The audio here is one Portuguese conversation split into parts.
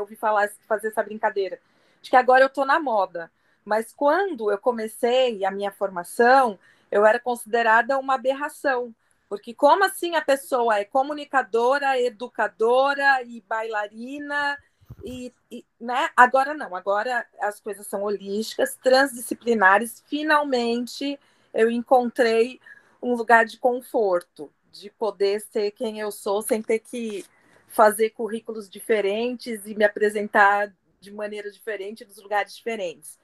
ouvi falar, fazer essa brincadeira, de que agora eu estou na moda. Mas quando eu comecei a minha formação, eu era considerada uma aberração, porque como assim a pessoa é comunicadora, educadora e bailarina e, e, né? Agora não, agora as coisas são holísticas, transdisciplinares. Finalmente eu encontrei um lugar de conforto, de poder ser quem eu sou sem ter que fazer currículos diferentes e me apresentar de maneira diferente nos lugares diferentes.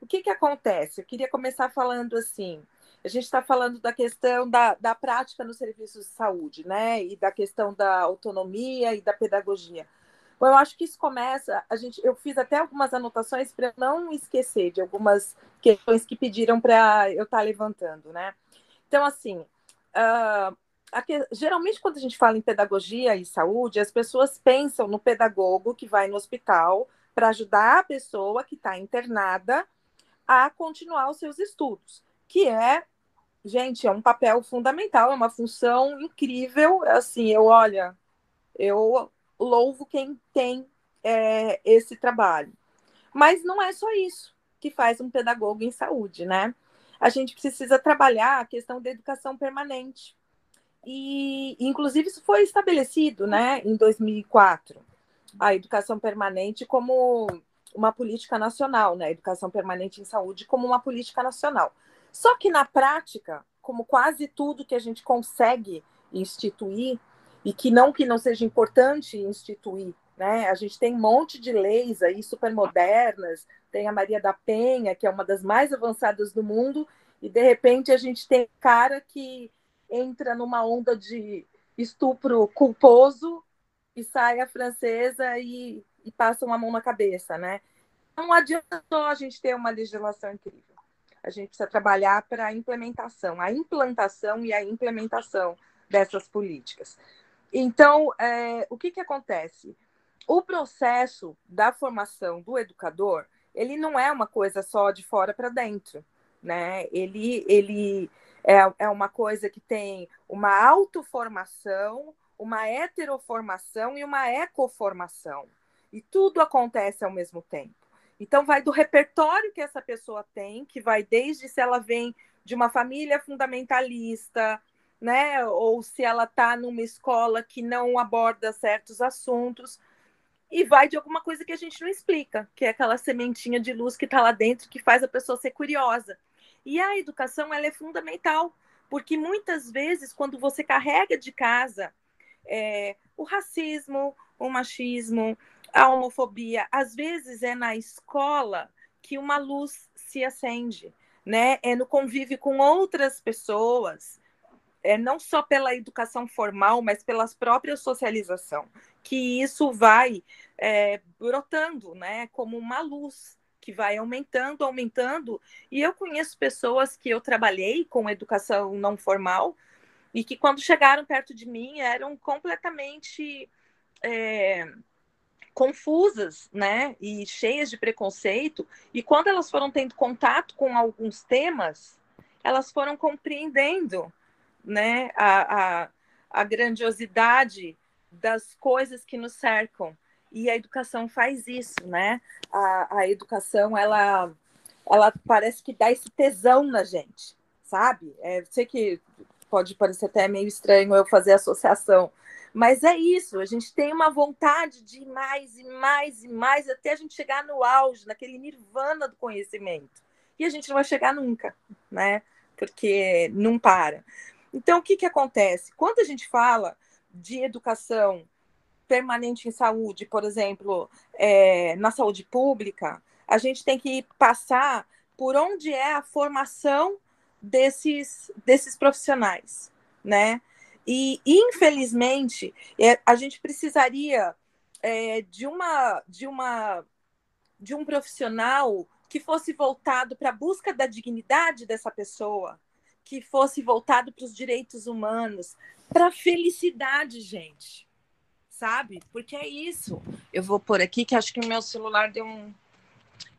O que, que acontece? Eu queria começar falando assim. A gente está falando da questão da, da prática nos serviços de saúde, né? E da questão da autonomia e da pedagogia. Bom, eu acho que isso começa. A gente, eu fiz até algumas anotações para não esquecer de algumas questões que pediram para eu estar tá levantando, né? Então, assim, uh, aqui, geralmente quando a gente fala em pedagogia e saúde, as pessoas pensam no pedagogo que vai no hospital para ajudar a pessoa que está internada a continuar os seus estudos, que é, gente, é um papel fundamental, é uma função incrível. Assim, eu olha, eu louvo quem tem é, esse trabalho. Mas não é só isso que faz um pedagogo em saúde, né? A gente precisa trabalhar a questão da educação permanente. E, inclusive, isso foi estabelecido né, em 2004, a educação permanente como uma política nacional, né? Educação permanente em saúde como uma política nacional. Só que na prática, como quase tudo que a gente consegue instituir, e que não que não seja importante instituir, né? A gente tem um monte de leis aí super modernas, tem a Maria da Penha, que é uma das mais avançadas do mundo, e de repente a gente tem cara que entra numa onda de estupro culposo e sai a francesa e, e passa uma mão na cabeça, né? Não adianta só a gente ter uma legislação incrível. A gente precisa trabalhar para a implementação, a implantação e a implementação dessas políticas. Então, é, o que, que acontece? O processo da formação do educador, ele não é uma coisa só de fora para dentro, né? Ele, ele é, é uma coisa que tem uma autoformação, uma heteroformação e uma ecoformação. E tudo acontece ao mesmo tempo. Então, vai do repertório que essa pessoa tem, que vai desde se ela vem de uma família fundamentalista, né? Ou se ela está numa escola que não aborda certos assuntos. E vai de alguma coisa que a gente não explica, que é aquela sementinha de luz que está lá dentro que faz a pessoa ser curiosa. E a educação ela é fundamental, porque muitas vezes, quando você carrega de casa é, o racismo, o machismo, a homofobia, às vezes é na escola que uma luz se acende, né? É no convívio com outras pessoas, é, não só pela educação formal, mas pela própria socialização, que isso vai é, brotando, né, como uma luz que vai aumentando, aumentando. E eu conheço pessoas que eu trabalhei com educação não formal e que quando chegaram perto de mim eram completamente é, confusas, né, e cheias de preconceito. E quando elas foram tendo contato com alguns temas, elas foram compreendendo né, a, a, a grandiosidade das coisas que nos cercam. E a educação faz isso, né? A, a educação, ela, ela parece que dá esse tesão na gente, sabe? É, sei que pode parecer até meio estranho eu fazer associação, mas é isso, a gente tem uma vontade de mais e mais e mais até a gente chegar no auge, naquele nirvana do conhecimento. E a gente não vai chegar nunca, né? Porque não para. Então, o que, que acontece? Quando a gente fala de educação permanente em saúde, por exemplo, é, na saúde pública, a gente tem que passar por onde é a formação desses, desses profissionais, né? E, infelizmente, é, a gente precisaria é, de, uma, de, uma, de um profissional que fosse voltado para a busca da dignidade dessa pessoa, que fosse voltado para os direitos humanos, para a felicidade, gente. Sabe? Porque é isso. Eu vou por aqui, que acho que o meu celular deu um.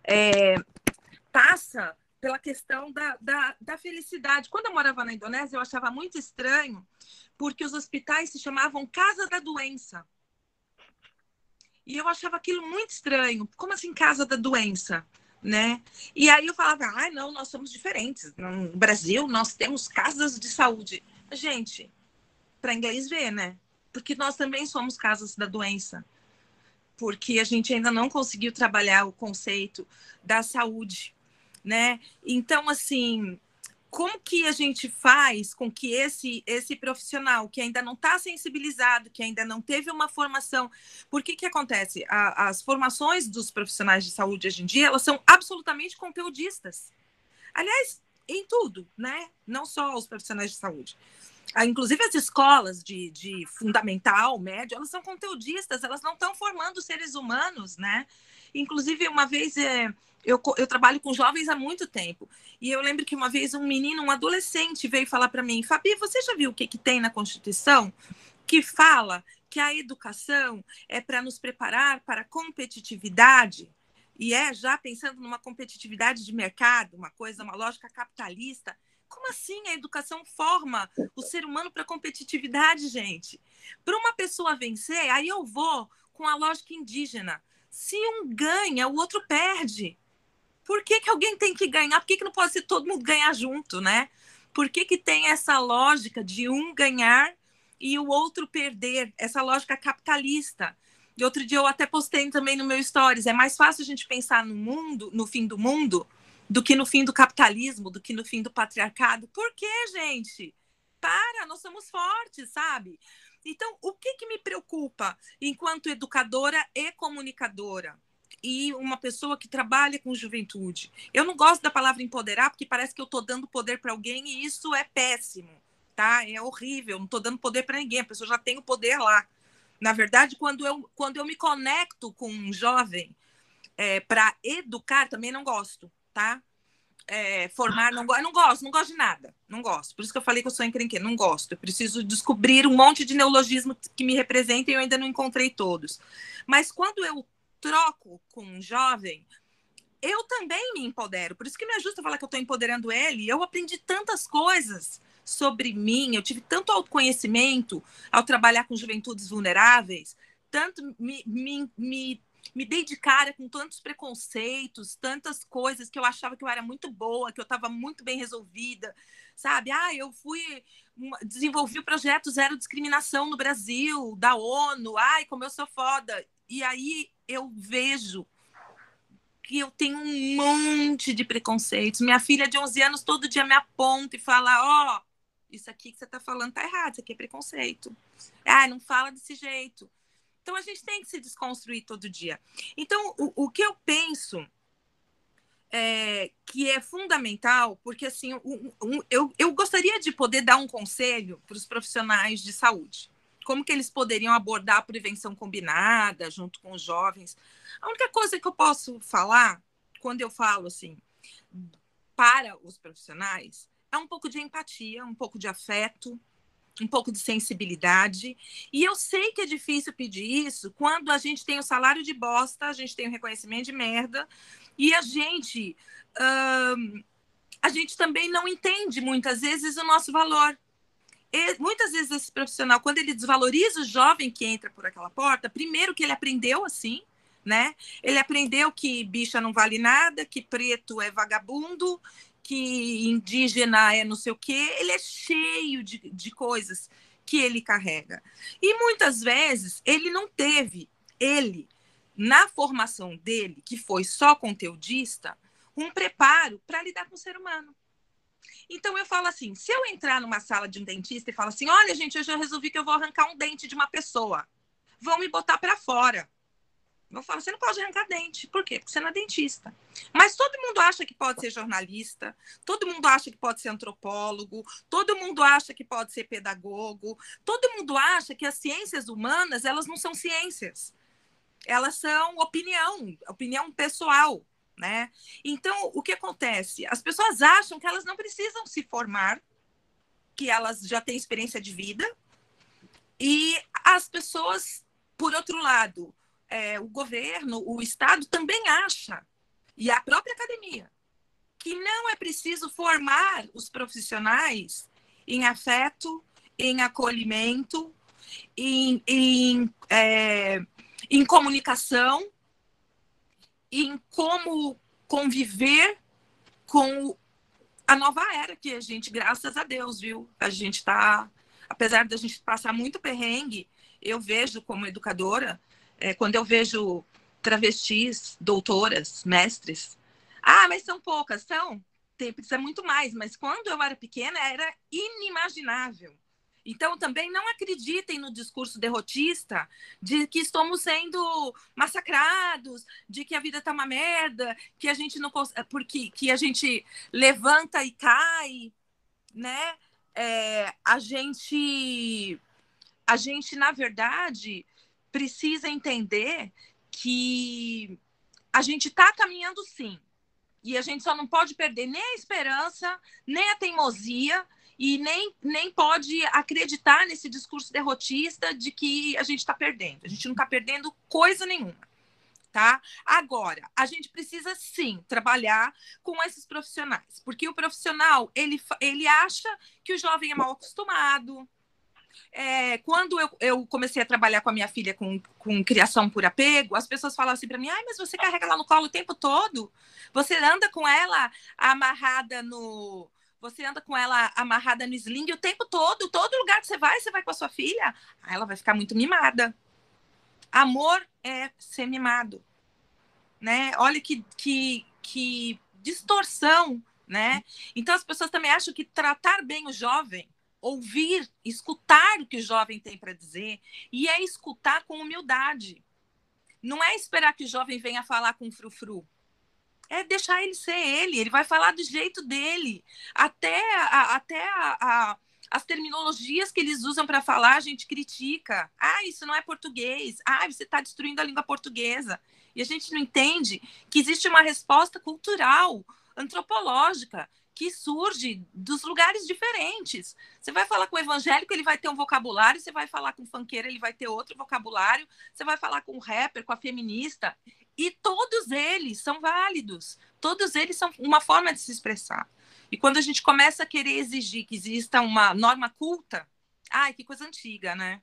É, passa pela questão da, da, da felicidade. Quando eu morava na Indonésia, eu achava muito estranho, porque os hospitais se chamavam Casa da Doença. E eu achava aquilo muito estranho. Como assim casa da doença? Né? E aí eu falava, ah, não, nós somos diferentes. No Brasil, nós temos casas de saúde. Gente, para inglês ver, né? Porque nós também somos casas da doença. Porque a gente ainda não conseguiu trabalhar o conceito da saúde, né? Então, assim, como que a gente faz com que esse esse profissional que ainda não está sensibilizado, que ainda não teve uma formação, por que acontece? A, as formações dos profissionais de saúde hoje em dia elas são absolutamente conteudistas. Aliás, em tudo, né? Não só os profissionais de saúde. Ah, inclusive as escolas de, de fundamental, médio, elas são conteudistas, elas não estão formando seres humanos, né? Inclusive, uma vez é, eu, eu trabalho com jovens há muito tempo. E eu lembro que uma vez um menino, um adolescente, veio falar para mim: Fabi, você já viu o que, que tem na Constituição que fala que a educação é para nos preparar para a competitividade? E é já pensando numa competitividade de mercado, uma coisa, uma lógica capitalista. Como assim a educação forma o ser humano para competitividade, gente? Para uma pessoa vencer, aí eu vou com a lógica indígena. Se um ganha, o outro perde. Por que, que alguém tem que ganhar? Por que, que não pode ser todo mundo ganhar junto, né? Por que, que tem essa lógica de um ganhar e o outro perder? Essa lógica capitalista. E outro dia eu até postei também no meu stories. É mais fácil a gente pensar no mundo, no fim do mundo, do que no fim do capitalismo, do que no fim do patriarcado. Por quê, gente? Para, nós somos fortes, sabe? Então, o que, que me preocupa enquanto educadora e comunicadora? e uma pessoa que trabalha com juventude. Eu não gosto da palavra empoderar porque parece que eu estou dando poder para alguém e isso é péssimo, tá? É horrível, não estou dando poder para ninguém, a pessoa já tem o poder lá. Na verdade, quando eu, quando eu me conecto com um jovem é, para educar, também não gosto, tá? É, formar, não, não gosto, não gosto de nada, não gosto. Por isso que eu falei que eu sou encrenqueira, não gosto. Eu preciso descobrir um monte de neologismo que me representem e eu ainda não encontrei todos. Mas quando eu troco com um jovem, eu também me empodero. Por isso que me ajuda falar que eu estou empoderando ele. Eu aprendi tantas coisas sobre mim, eu tive tanto autoconhecimento ao trabalhar com juventudes vulneráveis, tanto me, me, me, me dei de cara com tantos preconceitos, tantas coisas que eu achava que eu era muito boa, que eu estava muito bem resolvida, sabe? Ah, eu fui desenvolvi o projeto Zero Discriminação no Brasil, da ONU, ai, como eu sou foda. E aí eu vejo que eu tenho um monte de preconceitos. Minha filha de 11 anos todo dia me aponta e fala: Ó, oh, isso aqui que você está falando tá errado, isso aqui é preconceito. Ah, não fala desse jeito. Então a gente tem que se desconstruir todo dia. Então, o, o que eu penso é, que é fundamental, porque assim, um, um, eu, eu gostaria de poder dar um conselho para os profissionais de saúde como que eles poderiam abordar a prevenção combinada junto com os jovens. A única coisa que eu posso falar, quando eu falo assim, para os profissionais, é um pouco de empatia, um pouco de afeto, um pouco de sensibilidade. E eu sei que é difícil pedir isso quando a gente tem o salário de bosta, a gente tem o reconhecimento de merda, e a gente. A gente também não entende muitas vezes o nosso valor muitas vezes esse profissional, quando ele desvaloriza o jovem que entra por aquela porta, primeiro que ele aprendeu assim, né? Ele aprendeu que bicha não vale nada, que preto é vagabundo, que indígena é não sei o quê. Ele é cheio de, de coisas que ele carrega. E muitas vezes ele não teve, ele, na formação dele, que foi só conteudista, um preparo para lidar com o ser humano. Então eu falo assim: se eu entrar numa sala de um dentista e falar assim, olha, gente, eu já resolvi que eu vou arrancar um dente de uma pessoa, vão me botar para fora. Eu falo, você não pode arrancar dente. Por quê? Porque você não é dentista. Mas todo mundo acha que pode ser jornalista, todo mundo acha que pode ser antropólogo, todo mundo acha que pode ser pedagogo, todo mundo acha que as ciências humanas, elas não são ciências. Elas são opinião, opinião pessoal né? Então, o que acontece? As pessoas acham que elas não precisam se formar, que elas já têm experiência de vida, e as pessoas, por outro lado, é, o governo, o Estado também acha, e a própria academia, que não é preciso formar os profissionais em afeto, em acolhimento, em, em é, em comunicação, em como conviver com a nova era que a gente, graças a Deus, viu? A gente está, apesar da gente passar muito perrengue, eu vejo como educadora, é, quando eu vejo travestis, doutoras, mestres, ah, mas são poucas, são, tem, precisa muito mais, mas quando eu era pequena era inimaginável. Então, também não acreditem no discurso derrotista de que estamos sendo massacrados, de que a vida está uma merda, que a gente não porque que a gente levanta e cai, né? É, a gente, a gente na verdade precisa entender que a gente está caminhando sim, e a gente só não pode perder nem a esperança, nem a teimosia e nem, nem pode acreditar nesse discurso derrotista de que a gente está perdendo. A gente não está perdendo coisa nenhuma. Tá? Agora, a gente precisa sim trabalhar com esses profissionais, porque o profissional ele, ele acha que o jovem é mal acostumado, é, quando eu, eu, comecei a trabalhar com a minha filha com, com criação por apego, as pessoas falam assim para mim: ai, mas você carrega ela no colo o tempo todo? Você anda com ela amarrada no. Você anda com ela amarrada no sling o tempo todo, todo lugar que você vai, você vai com a sua filha. Aí ela vai ficar muito mimada. Amor é ser mimado. Né? Olha que, que, que distorção, né? Então as pessoas também acham que tratar bem o jovem ouvir, escutar o que o jovem tem para dizer, e é escutar com humildade. Não é esperar que o jovem venha falar com frufru. É deixar ele ser ele, ele vai falar do jeito dele. Até, a, até a, a, as terminologias que eles usam para falar, a gente critica. Ah, isso não é português. Ah, você está destruindo a língua portuguesa. E a gente não entende que existe uma resposta cultural, antropológica, que surge dos lugares diferentes. Você vai falar com o evangélico, ele vai ter um vocabulário, você vai falar com o funkeiro, ele vai ter outro vocabulário, você vai falar com o rapper, com a feminista, e todos eles são válidos, todos eles são uma forma de se expressar. E quando a gente começa a querer exigir que exista uma norma culta, ai, que coisa antiga, né?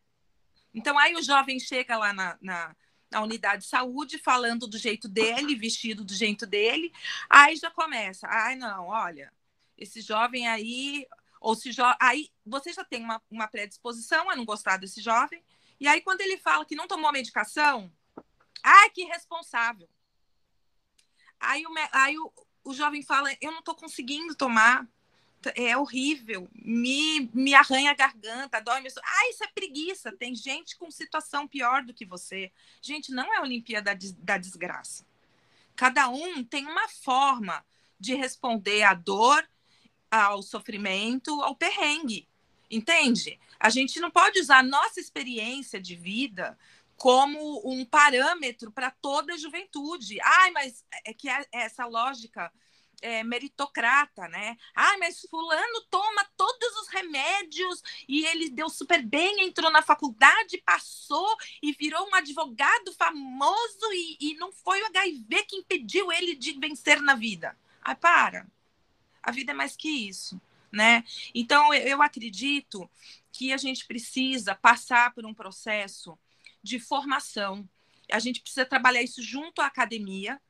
Então aí o jovem chega lá na, na na unidade de saúde, falando do jeito dele, vestido do jeito dele. Aí já começa, ai não, olha, esse jovem aí, ou se jo... aí você já tem uma, uma predisposição a não gostar desse jovem, e aí quando ele fala que não tomou a medicação, ai, que irresponsável. Aí, o, aí o, o jovem fala, eu não estou conseguindo tomar, é horrível, me, me arranha a garganta, dói meu... Ah, isso é preguiça, tem gente com situação pior do que você. Gente, não é a Olimpíada da, da desgraça. Cada um tem uma forma de responder à dor ao sofrimento, ao perrengue. Entende? A gente não pode usar a nossa experiência de vida como um parâmetro para toda a juventude. Ai, mas é que é essa lógica é, meritocrata, né? Ah, mas fulano toma todos os remédios e ele deu super bem, entrou na faculdade, passou e virou um advogado famoso e, e não foi o HIV que impediu ele de vencer na vida. Ai, para a vida é mais que isso, né? Então, eu acredito que a gente precisa passar por um processo de formação. A gente precisa trabalhar isso junto à academia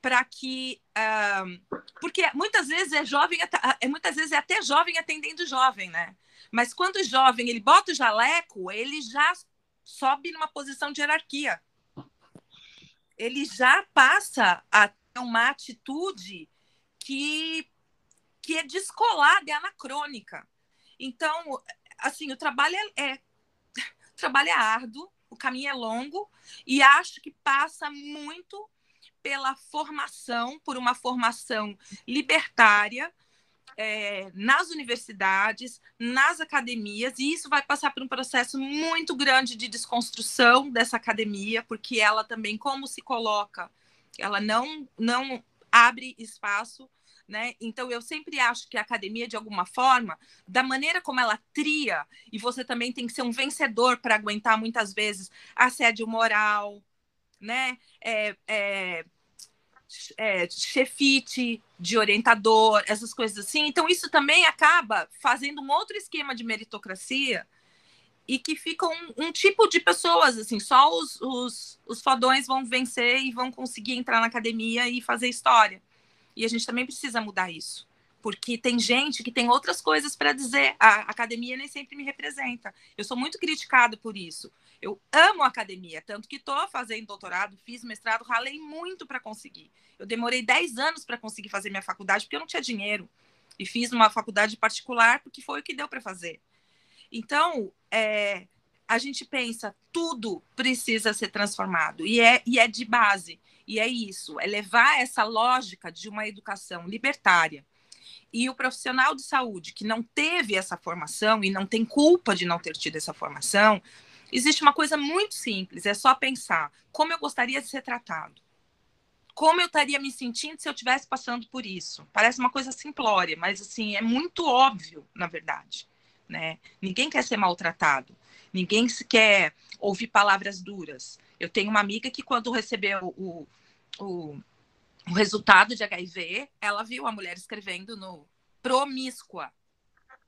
para que uh, porque muitas vezes é jovem é muitas vezes é até jovem atendendo jovem né mas quando o jovem ele bota o jaleco ele já sobe numa posição de hierarquia ele já passa a uma atitude que que é descolada, é anacrônica. Então, assim, o trabalho é, é, o trabalho é árduo, o caminho é longo e acho que passa muito pela formação, por uma formação libertária é, nas universidades, nas academias, e isso vai passar por um processo muito grande de desconstrução dessa academia, porque ela também, como se coloca, ela não, não abre espaço né? Então, eu sempre acho que a academia, de alguma forma, da maneira como ela tria, e você também tem que ser um vencedor para aguentar muitas vezes assédio moral, né? É, é, é, chefite de orientador, essas coisas assim. Então, isso também acaba fazendo um outro esquema de meritocracia e que ficam um, um, tipo de pessoas, assim, só os, os, os fodões vão vencer e vão conseguir entrar na academia e fazer história. E a gente também precisa mudar isso. Porque tem gente que tem outras coisas para dizer. A academia nem sempre me representa. Eu sou muito criticado por isso. Eu amo a academia, tanto que estou fazendo doutorado, fiz mestrado, ralei muito para conseguir. Eu demorei 10 anos para conseguir fazer minha faculdade porque eu não tinha dinheiro. E fiz uma faculdade particular porque foi o que deu para fazer. Então, é, a gente pensa, tudo precisa ser transformado, e é, e é de base. E é isso, é levar essa lógica de uma educação libertária. E o profissional de saúde que não teve essa formação e não tem culpa de não ter tido essa formação, existe uma coisa muito simples: é só pensar como eu gostaria de ser tratado. Como eu estaria me sentindo se eu estivesse passando por isso? Parece uma coisa simplória, mas assim, é muito óbvio, na verdade né? Ninguém quer ser maltratado, ninguém quer ouvir palavras duras. Eu tenho uma amiga que, quando recebeu o, o, o resultado de HIV, ela viu a mulher escrevendo no promíscua.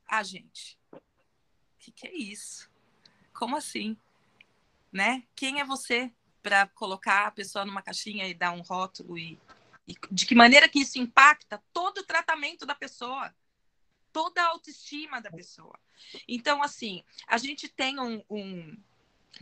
Ah, gente, o que, que é isso? Como assim? Né? Quem é você para colocar a pessoa numa caixinha e dar um rótulo e, e de que maneira que isso impacta todo o tratamento da pessoa? toda a autoestima da pessoa. Então, assim, a gente tem um, um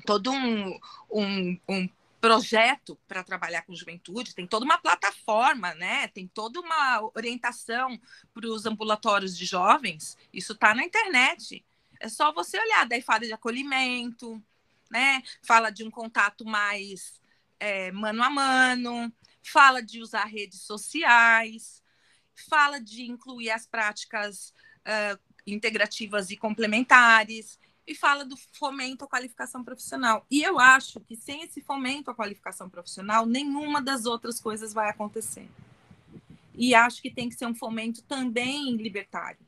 todo um, um, um projeto para trabalhar com juventude, tem toda uma plataforma, né? Tem toda uma orientação para os ambulatórios de jovens. Isso está na internet. É só você olhar. Daí fala de acolhimento, né? Fala de um contato mais é, mano a mano, fala de usar redes sociais, fala de incluir as práticas uh, integrativas e complementares, e fala do fomento à qualificação profissional. E eu acho que sem esse fomento à qualificação profissional, nenhuma das outras coisas vai acontecer. E acho que tem que ser um fomento também libertário,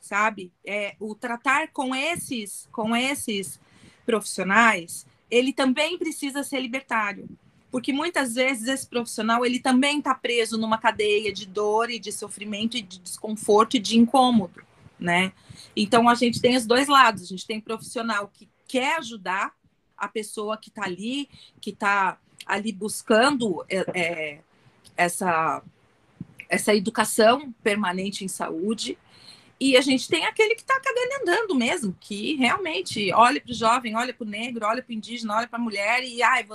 sabe? É, o tratar com esses, com esses profissionais, ele também precisa ser libertário porque muitas vezes esse profissional ele também está preso numa cadeia de dor e de sofrimento e de desconforto e de incômodo, né? Então a gente tem os dois lados. A gente tem profissional que quer ajudar a pessoa que está ali, que está ali buscando é, é, essa essa educação permanente em saúde e a gente tem aquele que está cagando andando mesmo, que realmente olha para o jovem, olha para o negro, olha para o indígena, olha para a mulher e, ai,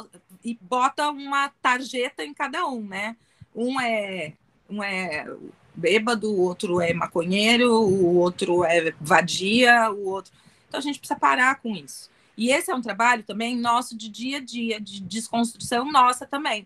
e bota uma tarjeta em cada um, né? Um é, um é bêbado, o outro é maconheiro, o outro é vadia, o outro. Então a gente precisa parar com isso. E esse é um trabalho também nosso de dia a dia, de desconstrução nossa também.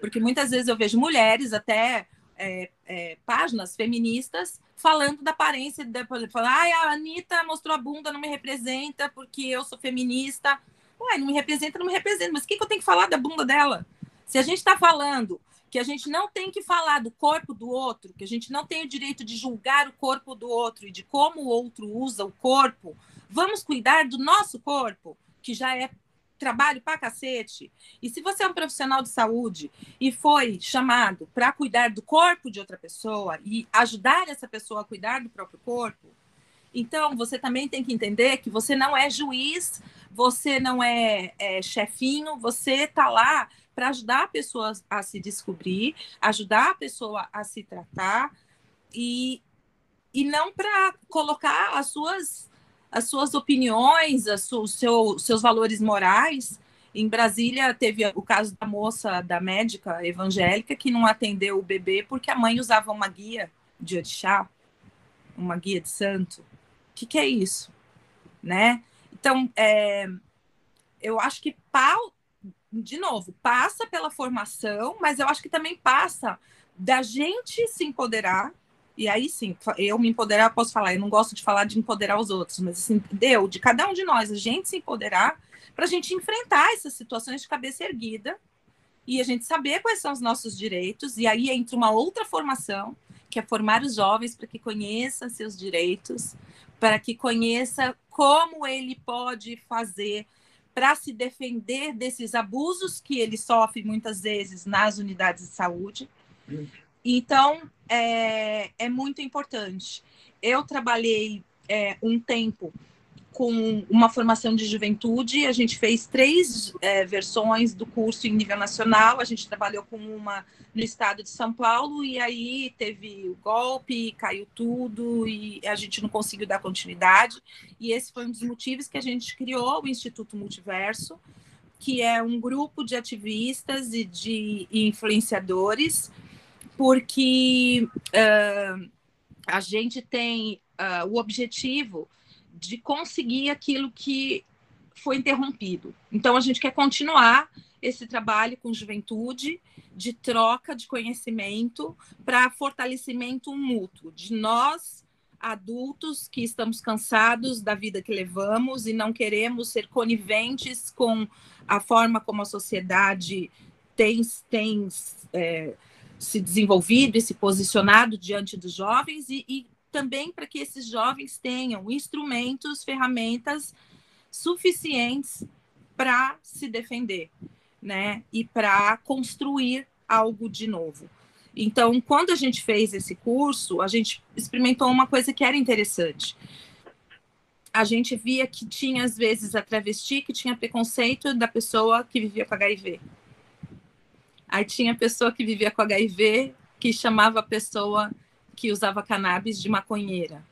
Porque muitas vezes eu vejo mulheres, até é, é, páginas feministas, falando da aparência, da, falando, ai, a Anitta mostrou a bunda, não me representa porque eu sou feminista. Ué, não me representa, não me representa, mas o que, que eu tenho que falar da bunda dela? Se a gente está falando que a gente não tem que falar do corpo do outro, que a gente não tem o direito de julgar o corpo do outro e de como o outro usa o corpo, vamos cuidar do nosso corpo, que já é trabalho pra cacete. E se você é um profissional de saúde e foi chamado para cuidar do corpo de outra pessoa e ajudar essa pessoa a cuidar do próprio corpo, então você também tem que entender que você não é juiz, você não é, é chefinho, você está lá para ajudar a pessoa a se descobrir, ajudar a pessoa a se tratar e, e não para colocar as suas as suas opiniões, os seu, seus valores morais. Em Brasília, teve o caso da moça, da médica evangélica, que não atendeu o bebê porque a mãe usava uma guia de orixá, uma guia de santo. O que, que é isso? Né? Então, é, eu acho que, pau, de novo, passa pela formação, mas eu acho que também passa da gente se empoderar e aí sim, eu me empoderar, posso falar, eu não gosto de falar de empoderar os outros, mas assim, deu de cada um de nós, a gente se empoderar para a gente enfrentar essas situações de cabeça erguida e a gente saber quais são os nossos direitos, e aí entra uma outra formação, que é formar os jovens para que conheçam seus direitos, para que conheça como ele pode fazer para se defender desses abusos que ele sofre muitas vezes nas unidades de saúde. Então, é, é muito importante. Eu trabalhei é, um tempo com uma formação de juventude. A gente fez três é, versões do curso em nível nacional. A gente trabalhou com uma no estado de São Paulo e aí teve o golpe, caiu tudo e a gente não conseguiu dar continuidade. E esse foi um dos motivos que a gente criou o Instituto Multiverso, que é um grupo de ativistas e de influenciadores, porque uh, a gente tem uh, o objetivo de conseguir aquilo que foi interrompido. Então, a gente quer continuar esse trabalho com juventude, de troca de conhecimento para fortalecimento mútuo, de nós, adultos, que estamos cansados da vida que levamos e não queremos ser coniventes com a forma como a sociedade tem, tem é, se desenvolvido e se posicionado diante dos jovens e, e também para que esses jovens tenham instrumentos, ferramentas suficientes para se defender, né? E para construir algo de novo. Então, quando a gente fez esse curso, a gente experimentou uma coisa que era interessante. A gente via que tinha, às vezes, a travesti que tinha preconceito da pessoa que vivia com HIV. Aí tinha a pessoa que vivia com HIV que chamava a pessoa que usava cannabis de maconheira.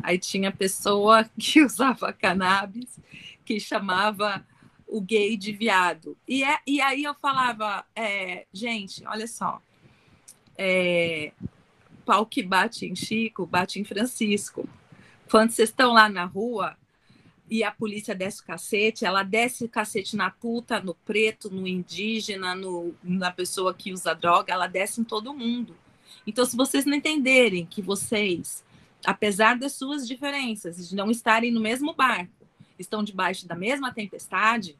Aí tinha pessoa que usava cannabis que chamava o gay de viado. E, é, e aí eu falava, é, gente, olha só, é, pau que bate em Chico, bate em Francisco. Quando vocês estão lá na rua e a polícia desce o cacete, ela desce o cacete na puta, no preto, no indígena, no, na pessoa que usa droga, ela desce em todo mundo. Então, se vocês não entenderem que vocês, apesar das suas diferenças, de não estarem no mesmo barco, estão debaixo da mesma tempestade,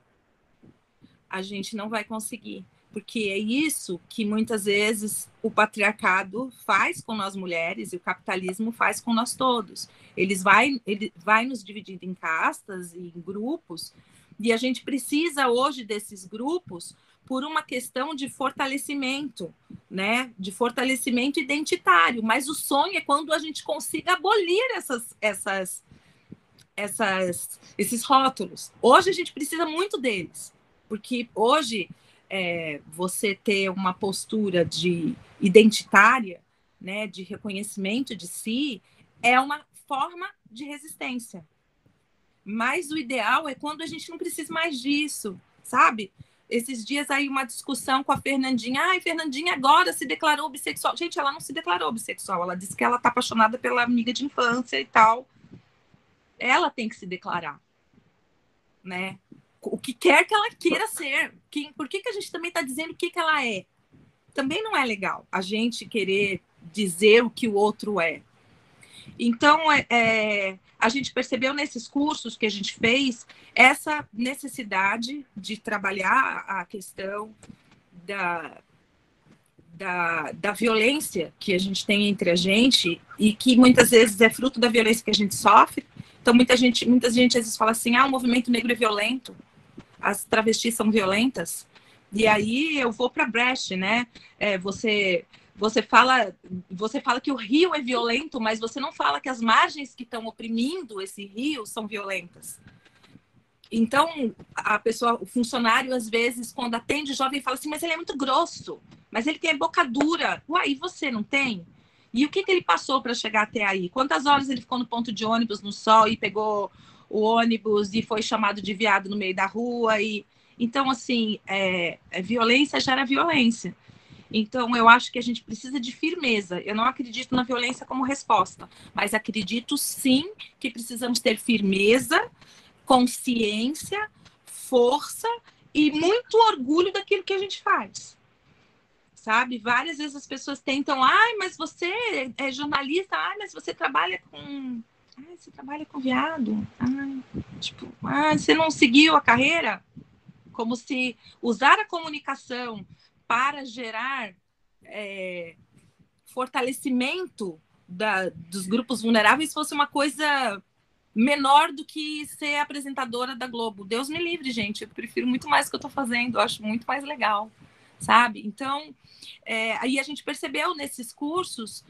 a gente não vai conseguir. Porque é isso que muitas vezes o patriarcado faz com nós mulheres e o capitalismo faz com nós todos. Eles vai, ele vai nos dividindo em castas e em grupos, e a gente precisa hoje desses grupos por uma questão de fortalecimento, né? De fortalecimento identitário. Mas o sonho é quando a gente consiga abolir essas, essas, essas, esses rótulos. Hoje a gente precisa muito deles, porque hoje é, você ter uma postura de identitária, né? De reconhecimento de si é uma forma de resistência. Mas o ideal é quando a gente não precisa mais disso, sabe? Esses dias aí uma discussão com a Fernandinha. Ai, Fernandinha agora se declarou bissexual. Gente, ela não se declarou bissexual. Ela disse que ela tá apaixonada pela amiga de infância e tal. Ela tem que se declarar, né? O que quer que ela queira ser. Que, por que, que a gente também está dizendo o que, que ela é? Também não é legal a gente querer dizer o que o outro é. Então, é, é a gente percebeu nesses cursos que a gente fez essa necessidade de trabalhar a questão da, da, da violência que a gente tem entre a gente e que muitas vezes é fruto da violência que a gente sofre. Então, muita gente, muita gente às vezes fala assim: ah, o movimento negro é violento, as travestis são violentas. E aí eu vou para a brecha, né? É, você você fala, você fala que o rio é violento, mas você não fala que as margens que estão oprimindo esse rio são violentas. Então, a pessoa, o funcionário, às vezes, quando atende jovem, fala assim, mas ele é muito grosso, mas ele tem a boca dura. Uai, você não tem? E o que, que ele passou para chegar até aí? Quantas horas ele ficou no ponto de ônibus no sol e pegou o ônibus e foi chamado de viado no meio da rua? E Então, assim, é, é violência gera violência. Então, eu acho que a gente precisa de firmeza. Eu não acredito na violência como resposta, mas acredito sim que precisamos ter firmeza, consciência, força e muito orgulho daquilo que a gente faz. Sabe? Várias vezes as pessoas tentam, ai, mas você é jornalista, ai, mas você trabalha com. Ai, você trabalha com viado. Ai, tipo, ai, você não seguiu a carreira? Como se usar a comunicação para gerar é, fortalecimento da, dos grupos vulneráveis fosse uma coisa menor do que ser apresentadora da Globo. Deus me livre, gente. Eu prefiro muito mais o que eu estou fazendo. Eu acho muito mais legal, sabe? Então, é, aí a gente percebeu nesses cursos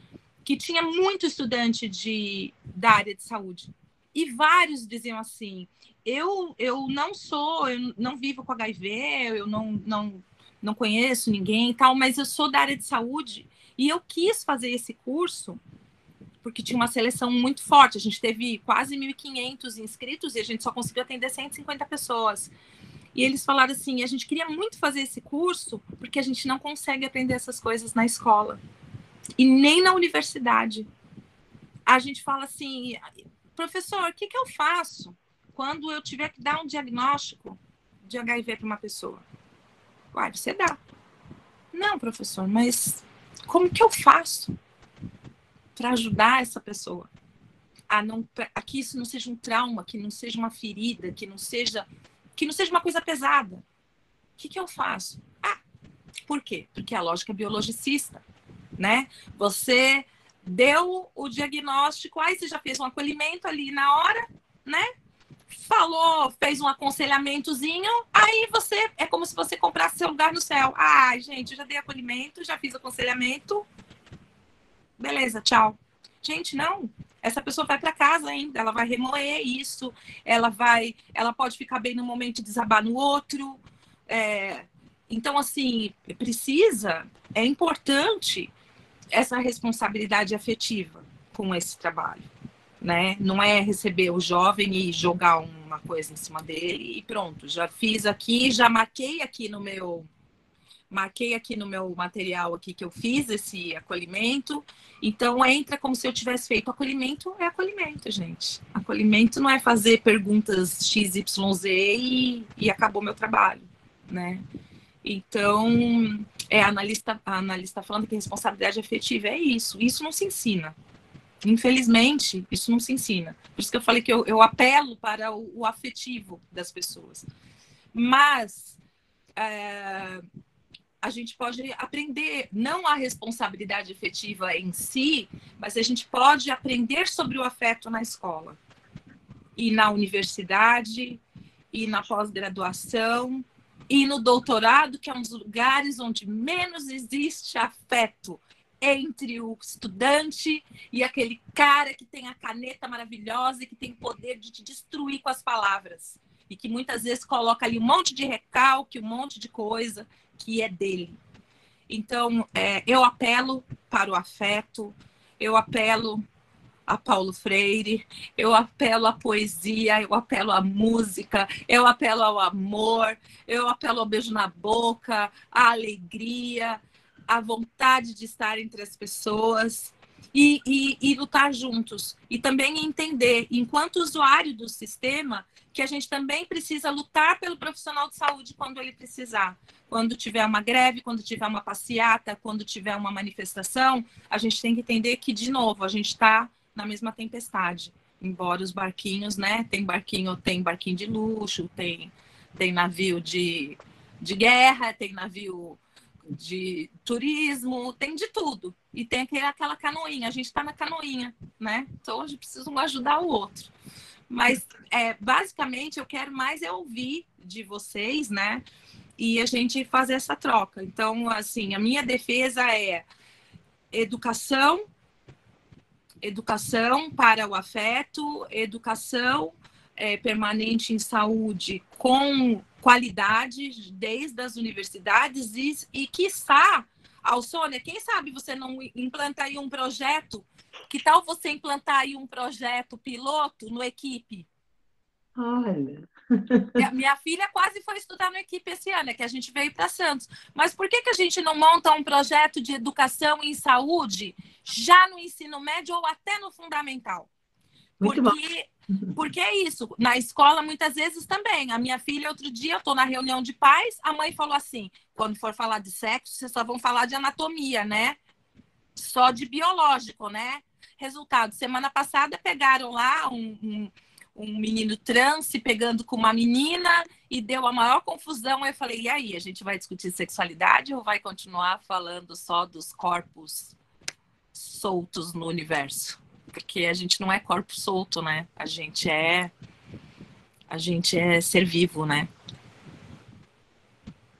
que tinha muito estudante de, da área de saúde. E vários diziam assim: eu, eu não sou, eu não vivo com HIV, eu não, não, não conheço ninguém e tal, mas eu sou da área de saúde e eu quis fazer esse curso porque tinha uma seleção muito forte. A gente teve quase 1.500 inscritos e a gente só conseguiu atender 150 pessoas. E eles falaram assim: a gente queria muito fazer esse curso porque a gente não consegue aprender essas coisas na escola e nem na universidade. A gente fala assim, professor, o que, que eu faço quando eu tiver que dar um diagnóstico de HIV para uma pessoa? Uai, você dá. Não, professor, mas como que eu faço? para ajudar essa pessoa a não a que isso não seja um trauma, que não seja uma ferida, que não seja que não seja uma coisa pesada. O que, que eu faço? Ah, por quê? Porque a lógica é biologicista, né? Você deu o diagnóstico, aí você já fez um acolhimento ali na hora, né? Falou, fez um aconselhamentozinho, aí você é como se você comprasse seu lugar no céu. Ai, gente, já dei acolhimento, já fiz aconselhamento, beleza, tchau. Gente, não. Essa pessoa vai para casa ainda, ela vai remoer isso, ela vai, ela pode ficar bem no momento e desabar no outro. É, então, assim, precisa, é importante essa responsabilidade afetiva com esse trabalho, né? Não é receber o jovem e jogar uma coisa em cima dele e pronto, já fiz aqui, já marquei aqui no meu marquei aqui no meu material aqui que eu fiz esse acolhimento. Então entra como se eu tivesse feito acolhimento, é acolhimento, gente. Acolhimento não é fazer perguntas XYZ e, e acabou meu trabalho, né? Então, é analista, a analista falando que responsabilidade afetiva é isso. Isso não se ensina. Infelizmente, isso não se ensina. Por isso que eu falei que eu, eu apelo para o, o afetivo das pessoas. Mas é, a gente pode aprender não a responsabilidade efetiva em si, mas a gente pode aprender sobre o afeto na escola e na universidade e na pós-graduação e no doutorado, que é um dos lugares onde menos existe afeto entre o estudante e aquele cara que tem a caneta maravilhosa e que tem o poder de te destruir com as palavras e que muitas vezes coloca ali um monte de recalque, um monte de coisa que é dele. Então, é, eu apelo para o afeto, eu apelo a Paulo Freire, eu apelo à poesia, eu apelo à música, eu apelo ao amor, eu apelo ao beijo na boca, à alegria, à vontade de estar entre as pessoas e, e, e lutar juntos. E também entender, enquanto usuário do sistema, que a gente também precisa lutar pelo profissional de saúde quando ele precisar. Quando tiver uma greve, quando tiver uma passeata, quando tiver uma manifestação, a gente tem que entender que, de novo, a gente está na mesma tempestade. Embora os barquinhos, né? Tem barquinho, tem barquinho de luxo, tem, tem navio de, de guerra, tem navio de turismo, tem de tudo. E tem aquela canoinha, a gente está na canoinha, né? Então a gente precisa um ajudar o outro. Mas, é, basicamente, eu quero mais é ouvir de vocês, né? E a gente fazer essa troca. Então, assim, a minha defesa é educação, educação para o afeto, educação é, permanente em saúde com qualidade desde as universidades e, e quiçá, Alsônia, quem sabe você não implanta aí um projeto que tal você implantar aí um projeto piloto no equipe? Olha. Minha filha quase foi estudar no equipe esse ano, é que a gente veio para Santos. Mas por que, que a gente não monta um projeto de educação em saúde já no ensino médio ou até no fundamental? Muito porque, bom. Porque é isso. Na escola, muitas vezes também. A minha filha, outro dia, eu estou na reunião de pais, a mãe falou assim: quando for falar de sexo, vocês só vão falar de anatomia, né? Só de biológico, né? Resultado, semana passada pegaram lá um, um, um menino trans se pegando com uma menina e deu a maior confusão. Eu falei, e aí, a gente vai discutir sexualidade ou vai continuar falando só dos corpos soltos no universo? Porque a gente não é corpo solto, né? A gente é a gente é ser vivo, né?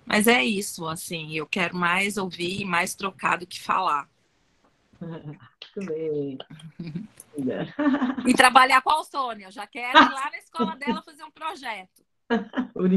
Mas é isso, assim, eu quero mais ouvir, mais trocar do que falar. Muito bem. E trabalhar com a Sônia. Já quero ir lá na escola dela fazer um projeto.